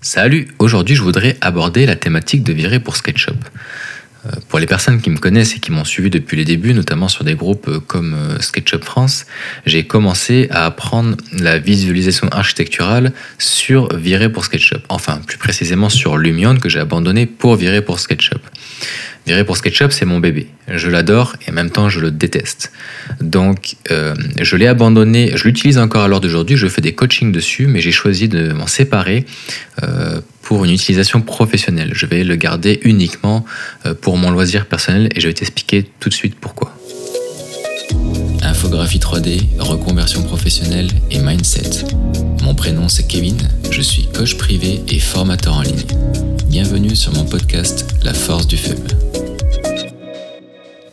Salut, aujourd'hui je voudrais aborder la thématique de virer pour SketchUp. Euh, pour les personnes qui me connaissent et qui m'ont suivi depuis les débuts, notamment sur des groupes euh, comme euh, SketchUp France, j'ai commencé à apprendre la visualisation architecturale sur Virer pour SketchUp. Enfin, plus précisément sur Lumion que j'ai abandonné pour Virer pour SketchUp. Virer pour SketchUp, c'est mon bébé. Je l'adore et en même temps, je le déteste. Donc, je l'ai abandonné. Je l'utilise encore à l'heure d'aujourd'hui. Je fais des coachings dessus, mais j'ai choisi de m'en séparer pour une utilisation professionnelle. Je vais le garder uniquement euh, pour mon loisir personnel et je vais t'expliquer tout de suite pourquoi. Infographie 3D, reconversion professionnelle et mindset. Mon prénom c'est Kevin, je suis coach privé et formateur en ligne. Bienvenue sur mon podcast La force du faible.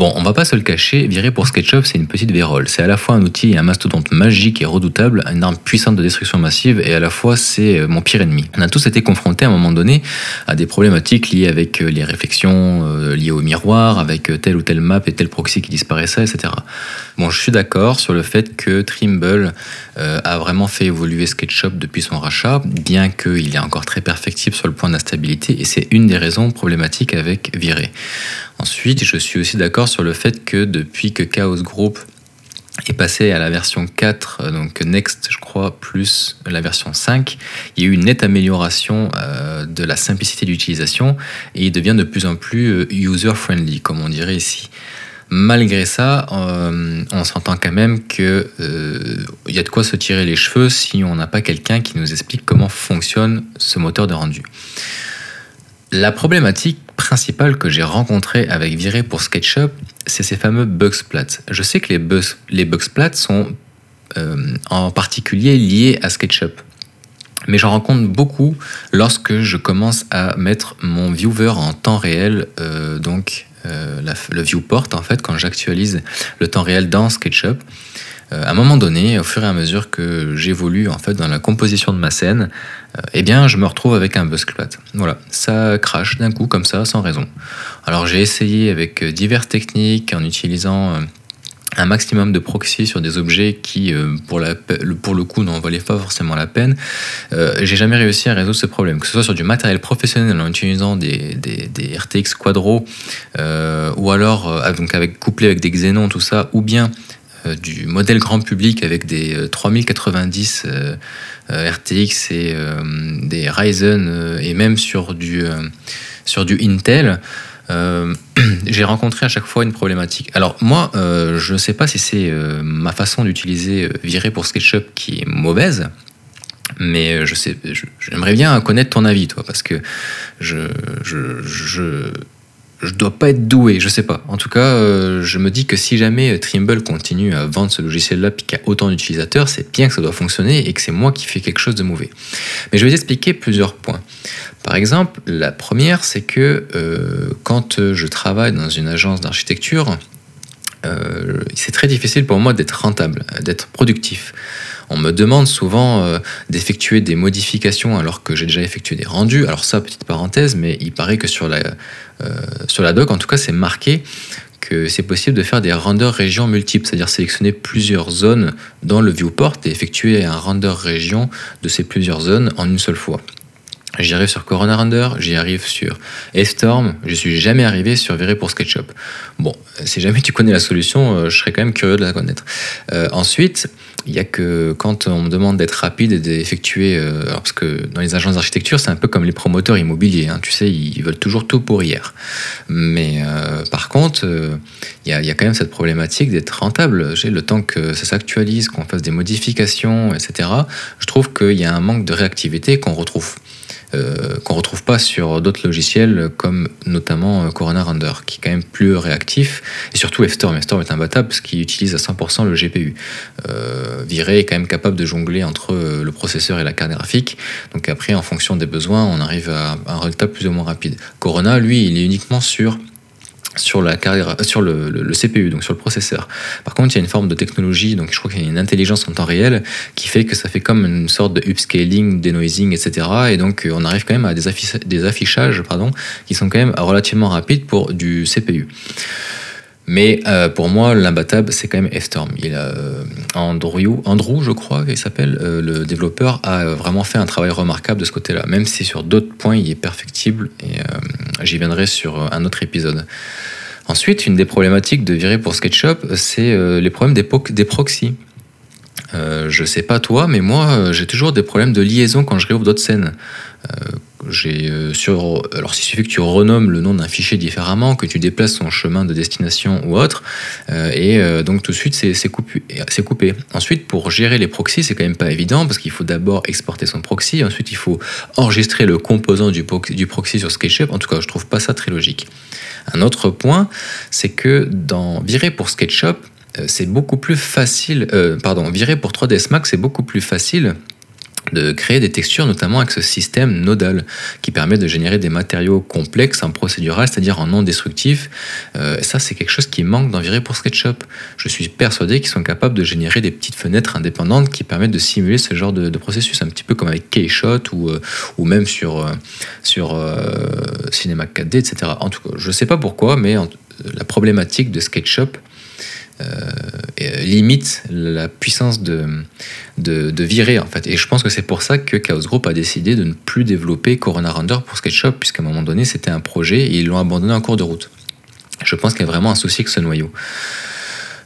Bon, on va pas se le cacher, virer pour SketchUp, c'est une petite vérole. C'est à la fois un outil et un mastodonte magique et redoutable, une arme puissante de destruction massive, et à la fois c'est euh, mon pire ennemi. On a tous été confrontés à un moment donné à des problématiques liées avec euh, les réflexions, euh, liées au miroir, avec telle ou telle map et tel proxy qui disparaissait, etc. Bon, je suis d'accord sur le fait que Trimble a vraiment fait évoluer SketchUp depuis son rachat, bien qu'il est encore très perfectible sur le point d'instabilité, et c'est une des raisons problématiques avec Virer. Ensuite, je suis aussi d'accord sur le fait que depuis que Chaos Group est passé à la version 4, euh, donc Next, je crois, plus la version 5, il y a eu une nette amélioration euh, de la simplicité d'utilisation et il devient de plus en plus euh, user-friendly, comme on dirait ici. Malgré ça, on s'entend quand même qu'il y a de quoi se tirer les cheveux si on n'a pas quelqu'un qui nous explique comment fonctionne ce moteur de rendu. La problématique principale que j'ai rencontrée avec Viré pour SketchUp, c'est ces fameux bugs splats. Je sais que les bugs, les sont euh, en particulier liés à SketchUp. Mais j'en rencontre beaucoup lorsque je commence à mettre mon viewer en temps réel, euh, euh, le viewport en fait, quand j'actualise le temps réel dans SketchUp. Euh, à un moment donné, au fur et à mesure que j'évolue en fait dans la composition de ma scène, euh, eh bien, je me retrouve avec un buzzclat. Voilà, ça crache d'un coup comme ça, sans raison. Alors j'ai essayé avec diverses techniques en utilisant euh, un maximum de proxy sur des objets qui, pour, la, pour le coup, n'en valaient pas forcément la peine. j'ai jamais réussi à résoudre ce problème, que ce soit sur du matériel professionnel en utilisant des, RTX Quadro, ou alors donc avec, couplé avec des Xenon, tout ça, ou bien euh, du modèle grand public avec des 3090 euh, euh, RTX et des Ryzen et même sur du, sur du Intel, j'ai rencontré à chaque fois une problématique. Alors moi, je ne sais pas si c'est ma façon d'utiliser Viré pour SketchUp qui est mauvaise, mais je sais, j'aimerais bien connaître ton avis, toi, parce que je dois pas être doué, je sais pas. En tout cas, euh, je me dis que si jamais Trimble continue à vendre ce logiciel-là et qu'il y a autant d'utilisateurs, c'est bien que ça doit fonctionner et que c'est moi qui fais quelque chose de mauvais. Mais je vais expliquer plusieurs points. Par exemple, la première, c'est que euh, quand je travaille dans une agence d'architecture, euh, c'est très difficile pour moi d'être rentable, d'être productif. On me demande souvent euh, d'effectuer des modifications alors que j'ai déjà effectué des rendus. Alors ça, petite parenthèse, mais il paraît que sur la, euh, sur la doc, en tout cas, c'est marqué que c'est possible de faire des renders régions multiples, c'est-à-dire sélectionner plusieurs zones dans le viewport et effectuer un render région de ces plusieurs zones en une seule fois. J'y arrive sur Corona Render, j'y arrive sur F-Storm, je suis jamais arrivé sur Viré pour SketchUp. Bon, si jamais tu connais la solution, euh, je serais quand même curieux de la connaître. Euh, ensuite, il y a que quand on me demande d'être rapide et d'effectuer, euh, parce que dans les agences d'architecture, c'est un peu comme les promoteurs immobiliers, hein, tu sais, ils veulent toujours tout pour hier. Mais par contre, il y, a, quand même cette problématique d'être rentable. J'ai le temps que ça s'actualise, qu'on fasse des modifications, etc. Je trouve qu'il y a un manque de réactivité qu'on retrouve euh, qu'on retrouve pas sur d'autres logiciels comme notamment euh, Corona Render, qui est quand même plus réactif, et surtout FStorm. FStorm est imbattable parce qu'il utilise à 100% le GPU. Euh, Viré est quand même capable de jongler entre le processeur et la carte graphique, donc après, en fonction des besoins, on arrive à un résultat plus ou moins rapide. Corona, lui, il est uniquement sur sur, la carrière, euh, sur le, CPU, donc sur le processeur. Par contre, il y a une forme de technologie, donc je crois qu'il y a une intelligence en temps réel qui fait que ça fait comme une sorte de upscaling, denoising, etc. Et donc, euh, on arrive quand même à des, des affichages pardon, qui sont quand même relativement rapides pour du CPU. Mais euh, pour moi, l'imbattable, c'est quand même F-Storm. Euh, Andrew, Andrew, je crois qu'il s'appelle, euh, le développeur, a vraiment fait un travail remarquable de ce côté-là, même si sur d'autres points, il est perfectible, et j'y viendrai sur un autre épisode. Ensuite, une des problématiques de virer pour SketchUp, c'est les problèmes des, des proxys. je sais pas toi, mais moi, j'ai toujours des problèmes de liaison quand je réouvre d'autres scènes j'ai euh, sur alors s'il suffit que tu renommes le nom d'un fichier différemment, que tu déplaces son chemin de destination ou autre, euh, et euh, donc tout de suite c'est coupé. Ensuite pour gérer les proxys c'est quand même pas évident parce qu'il faut d'abord exporter son proxy, ensuite il faut enregistrer le composant du, du proxy sur SketchUp. En tout cas je trouve pas ça très logique. Un autre point c'est que dans virer pour SketchUp c'est beaucoup plus facile, pardon, virer pour 3ds Max c'est beaucoup plus facile de créer des textures, notamment avec ce système nodal qui permet de générer des matériaux complexes en procédural, c'est-à-dire en non destructif. Euh, ça, c'est quelque chose qui manque dans pour SketchUp. Je suis persuadé qu'ils sont capables de générer des petites fenêtres indépendantes qui permettent de simuler ce genre de, processus, un petit peu comme avec Keyshot ou, euh, ou même sur, euh, sur Cinema 4D, etc. En tout cas, je ne sais pas pourquoi, mais la problématique de SketchUp limite la puissance de, de, virer en fait. Et je pense que c'est pour ça que Chaos Group a décidé de ne plus développer Corona Render pour SketchUp, puisqu'à un moment donné c'était un projet et ils l'ont abandonné en cours de route. Je pense qu'il y a vraiment un souci avec ce noyau.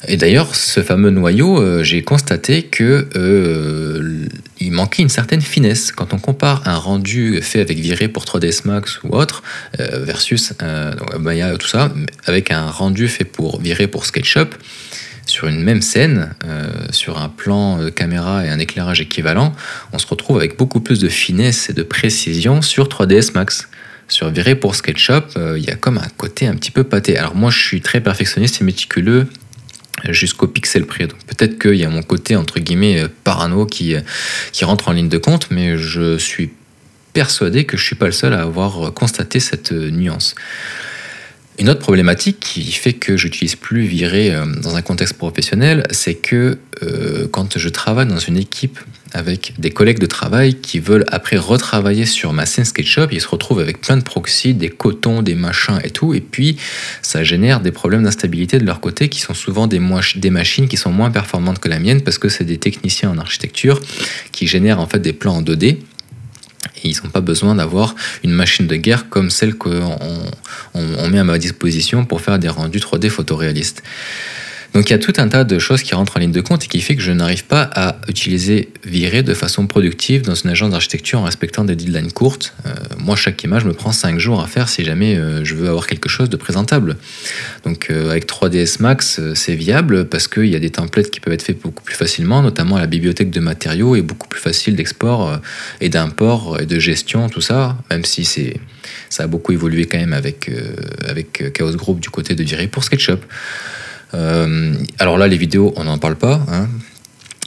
Et d'ailleurs, ce fameux noyau, euh, j'ai constaté que euh, il manquait une certaine finesse. Quand on compare un rendu fait avec Viré pour 3ds Max ou autre, versus Maya, tout ça, avec un rendu fait pour Viré pour SketchUp, sur une même scène, euh, sur un plan de caméra et un éclairage équivalent, on se retrouve avec beaucoup plus de finesse et de précision sur 3ds Max. Sur Viré pour SketchUp, euh, il y a comme un côté un petit peu pâté. Alors moi, je suis très perfectionniste et méticuleux jusqu'au pixel près. Donc peut-être qu'il y a mon côté entre guillemets euh, parano qui, qui rentre en ligne de compte, mais je suis persuadé que je suis pas le seul à avoir constaté cette nuance. Une autre problématique qui fait que j'utilise plus Viré euh, dans un contexte professionnel, c'est que euh, quand je travaille dans une équipe avec des collègues de travail qui veulent après retravailler sur ma scène SketchUp, ils se retrouvent avec plein de proxys, des cotons, des machins et tout, et puis ça génère des problèmes d'instabilité de leur côté qui sont souvent des, des machines qui sont moins performantes que la mienne parce que c'est des techniciens en architecture qui génèrent en fait des plans en 2D et ils n'ont pas besoin d'avoir une machine de guerre comme celle qu'on on, met à ma disposition pour faire des rendus 3D photoréalistes. Donc il y a tout un tas de choses qui rentrent en ligne de compte et qui fait que je n'arrive pas à utiliser Viré de façon productive dans une agence d'architecture en respectant des deadlines courtes. Euh, moi, chaque image me prend 5 jours à faire si jamais euh, je veux avoir quelque chose de présentable. Donc euh, avec 3ds Max, c'est viable parce qu'il y a des templates qui peuvent être faits beaucoup plus facilement, notamment la bibliothèque de matériaux est beaucoup plus facile d'export et d'import et de gestion, tout ça, même si c'est ça a beaucoup évolué quand même avec, avec Chaos Group du côté de Viré pour SketchUp. Euh, alors là, les vidéos, on n'en parle pas. Hein.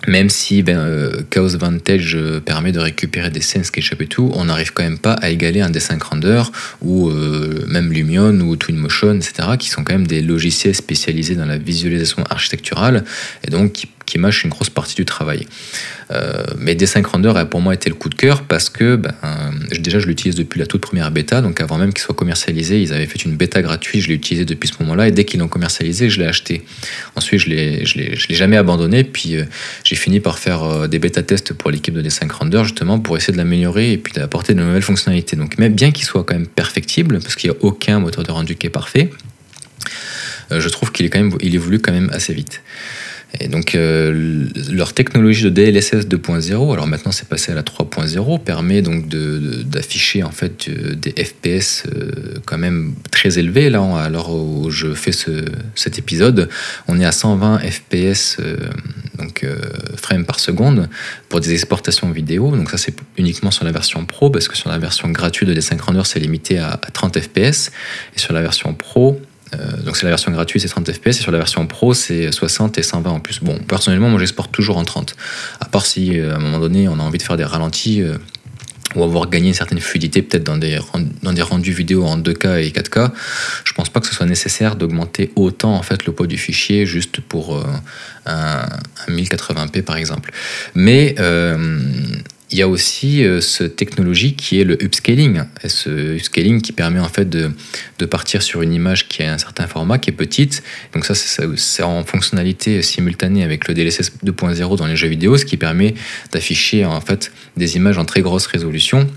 Même si ben, euh, Chaos Vantage euh, permet de récupérer des scènes SketchUp et tout, on n'arrive quand même pas à égaler un D5 Render ou même Lumion ou Twinmotion, etc., qui sont quand même des logiciels spécialisés dans la visualisation architecturale et donc qui qui mâche une grosse partie du travail. Euh, mais D5 Render a pour moi été le coup de cœur parce que ben, déjà je l'utilise depuis la toute première bêta, donc avant même qu'il soit commercialisé, ils avaient fait une bêta gratuite, je l'ai utilisé depuis ce moment-là et dès qu'ils l'ont commercialisé, je l'ai acheté. Ensuite, je ne l'ai jamais abandonné, puis euh, j'ai fini par faire euh, des bêta tests pour l'équipe de D5 Render justement pour essayer de l'améliorer et puis d'apporter de nouvelles fonctionnalités. Donc même bien qu'il soit quand même perfectible, parce qu'il n'y a aucun moteur de rendu qui est parfait, je trouve qu'il est quand même, il évolue quand même assez vite. Et donc, euh, leur technologie de DLSS 2.0, alors maintenant c'est passé à la 3.0, permet donc d'afficher en fait euh, des FPS euh, quand même très élevés. Là, alors où je fais ce, cet épisode, on est à 120 FPS, donc frames par seconde, pour des exportations vidéo. Donc ça c'est uniquement sur la version Pro, parce que sur la version gratuite de D5 Render, c'est limité à 30 FPS. Et sur la version Pro, euh, donc c'est la version gratuite, c'est 30 fps, et sur la version pro, c'est 60 et 120 en plus. Bon, personnellement, moi j'exporte toujours en 30. À part si euh, à un moment donné, on a envie de faire des ralentis euh, ou avoir gagné une certaine fluidité peut-être dans des, dans des rendus vidéo en 2K et 4K, je pense pas que ce soit nécessaire d'augmenter autant en fait le poids du fichier juste pour un, 1080p par exemple. Mais il y a aussi euh, cette technologie qui est le upscaling. Ce upscaling qui permet en fait de, de, partir sur une image qui a un certain format, qui est petite. Donc ça, c'est en fonctionnalité simultanée avec le DLSS 2.0 dans les jeux vidéo, ce qui permet d'afficher en fait des images en très grosse résolution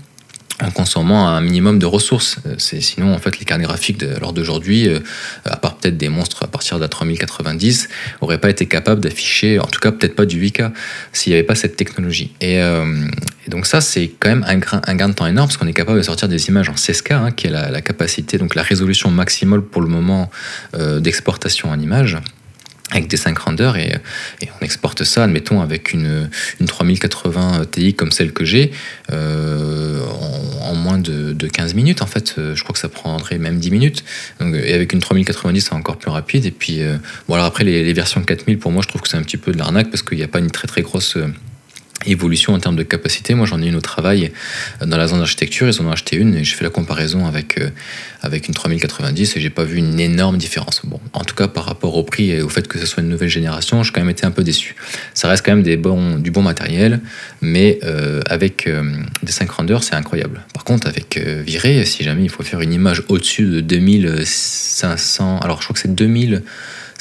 en consommant un minimum de ressources. Euh, sinon, en fait, les cartes graphiques de, d'aujourd'hui, euh, à part peut-être des monstres à partir de la 3090, n'auraient pas été capables d'afficher, en tout cas peut-être pas du 8K, s'il n'y avait pas cette technologie. Euh, et, donc ça, c'est quand même un, gain de temps énorme, parce qu'on est capable de sortir des images en 16K, hein, qui est la, capacité, donc la résolution maximale pour le moment d'exportation en image avec des 5 renders et, on exporte ça, admettons, avec une, une 3080 Ti comme celle que j'ai, moins de, 15 minutes en fait. Euh, je crois que ça prendrait même 10 minutes. et avec une 3090, c'est encore plus rapide. Et puis, euh, bon, alors après, les, les, versions 4000, pour moi, je trouve que c'est un petit peu de l'arnaque parce qu'il n'y a pas une très très grosse évolution en termes de capacité. Moi, j'en ai une au travail euh, dans la zone d'architecture. Ils en ont acheté une et j'ai fait la comparaison avec, euh, avec une 3090 et j'ai pas vu une énorme différence. Bon, en tout cas, par rapport au prix et au fait que ce soit une nouvelle génération, j'ai quand même été un peu déçu. Ça reste quand même du bon matériel, mais euh, avec des 5 renders, c'est incroyable. Par contre, avec Viré, si jamais il faut faire une image au-dessus de 2500, alors je crois que c'est 2000.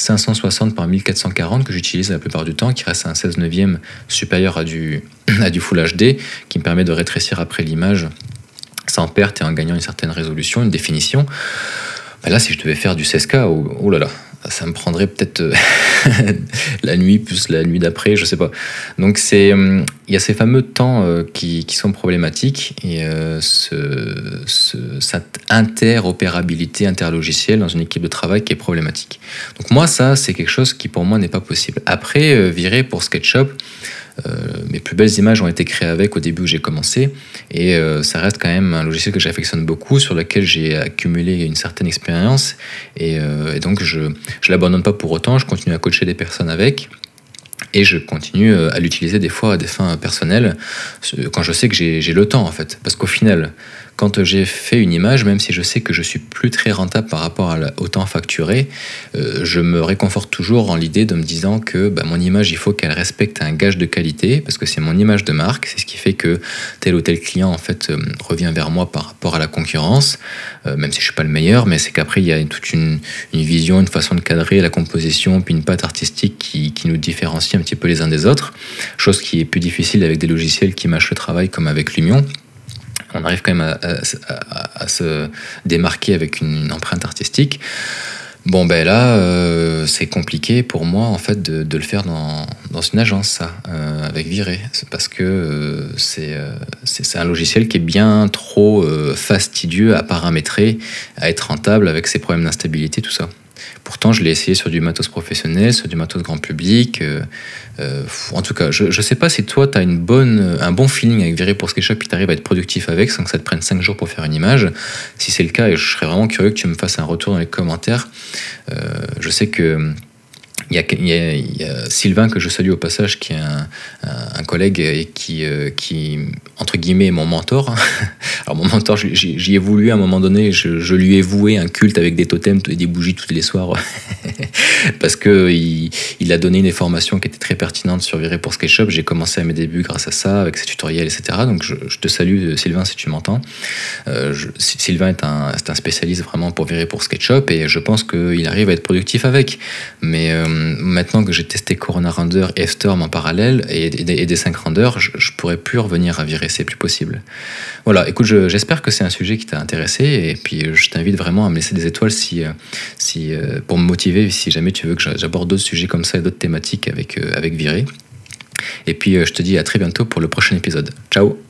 560 par 1440 que j'utilise la plupart du temps, qui reste un 16 neuvième supérieur à du, à du Full HD, qui me permet de rétrécir après l'image sans perte et en gagnant une certaine résolution, une définition. Ben là, si je devais faire du 16K, oh, oh là là, ça me prendrait peut-être euh, la nuit plus la nuit d'après, je sais pas. Donc c'est, hum, il y a ces fameux temps euh, qui, sont problématiques et euh, ce, cette interopérabilité interlogicielle dans une équipe de travail qui est problématique. Donc moi ça c'est quelque chose qui pour moi n'est pas possible. Après virer pour SketchUp, euh, mes plus belles images ont été créées avec au début où j'ai commencé. Et euh, ça reste quand même un logiciel que j'affectionne beaucoup, sur lequel j'ai accumulé une certaine expérience. Et, euh, donc, je ne l'abandonne pas pour autant. Je continue à coacher des personnes avec. Et je continue à l'utiliser des fois à des fins personnelles, quand je sais que j'ai le temps en fait. Parce qu'au final, quand j'ai fait une image, même si je sais que je suis plus très rentable par rapport au temps facturé, euh, je me réconforte toujours en l'idée de me disant que bah, mon image, il faut qu'elle respecte un gage de qualité, parce que c'est mon image de marque, c'est ce qui fait que tel ou tel client en fait euh, revient vers moi par rapport à la concurrence, euh, même si je suis pas le meilleur, mais c'est qu'après il y a toute une, vision, une façon de cadrer la composition, puis une patte artistique qui, qui, nous différencie un petit peu les uns des autres, chose qui est plus difficile avec des logiciels qui mâchent le travail comme avec Lumion on arrive quand même à, se démarquer avec une, empreinte artistique. Bon, ben là, euh, c'est compliqué pour moi, en fait, de, le faire dans, une agence, ça, euh, avec Viré. C'est parce que euh, c'est un logiciel qui est bien trop fastidieux à paramétrer, à être rentable avec ses problèmes d'instabilité, tout ça. Pourtant, je l'ai essayé sur du matos professionnel, sur du matos grand public. Euh, euh, en tout cas, je ne sais pas si toi, tu as une bonne, un bon feeling avec Viré pour SketchUp et tu arrives à être productif avec sans que ça te prenne 5 jours pour faire une image. Si c'est le cas, je serais vraiment curieux que tu me fasses un retour dans les commentaires. Euh, je sais que il y, a, Sylvain que je salue au passage, qui est un, collègue et qui, euh, qui, entre guillemets, est mon mentor. Alors mon mentor, j'y ai voulu à un moment donné, je, lui ai voué un culte avec des totems et des bougies tous les soirs, parce que il, a donné une information qui était très pertinente sur Viré pour SketchUp. J'ai commencé à mes débuts grâce à ça, avec ses tutoriels, etc. Donc je, te salue, Sylvain, si tu m'entends. Euh, Sylvain est un, un, spécialiste vraiment pour Viré pour SketchUp et je pense qu'il arrive à être productif avec. Mais euh, maintenant que j'ai testé Corona Render et F-Storm en parallèle et, des 5 renders, je, je, pourrais plus revenir à virer, c'est plus possible. Voilà, écoute, j'espère que c'est un sujet qui t'a intéressé et puis je t'invite vraiment à me laisser des étoiles si, euh, si, euh, pour me motiver si jamais tu veux que j'aborde d'autres sujets comme ça et d'autres thématiques avec, euh, avec Viré. Et puis je te dis à très bientôt pour le prochain épisode. Ciao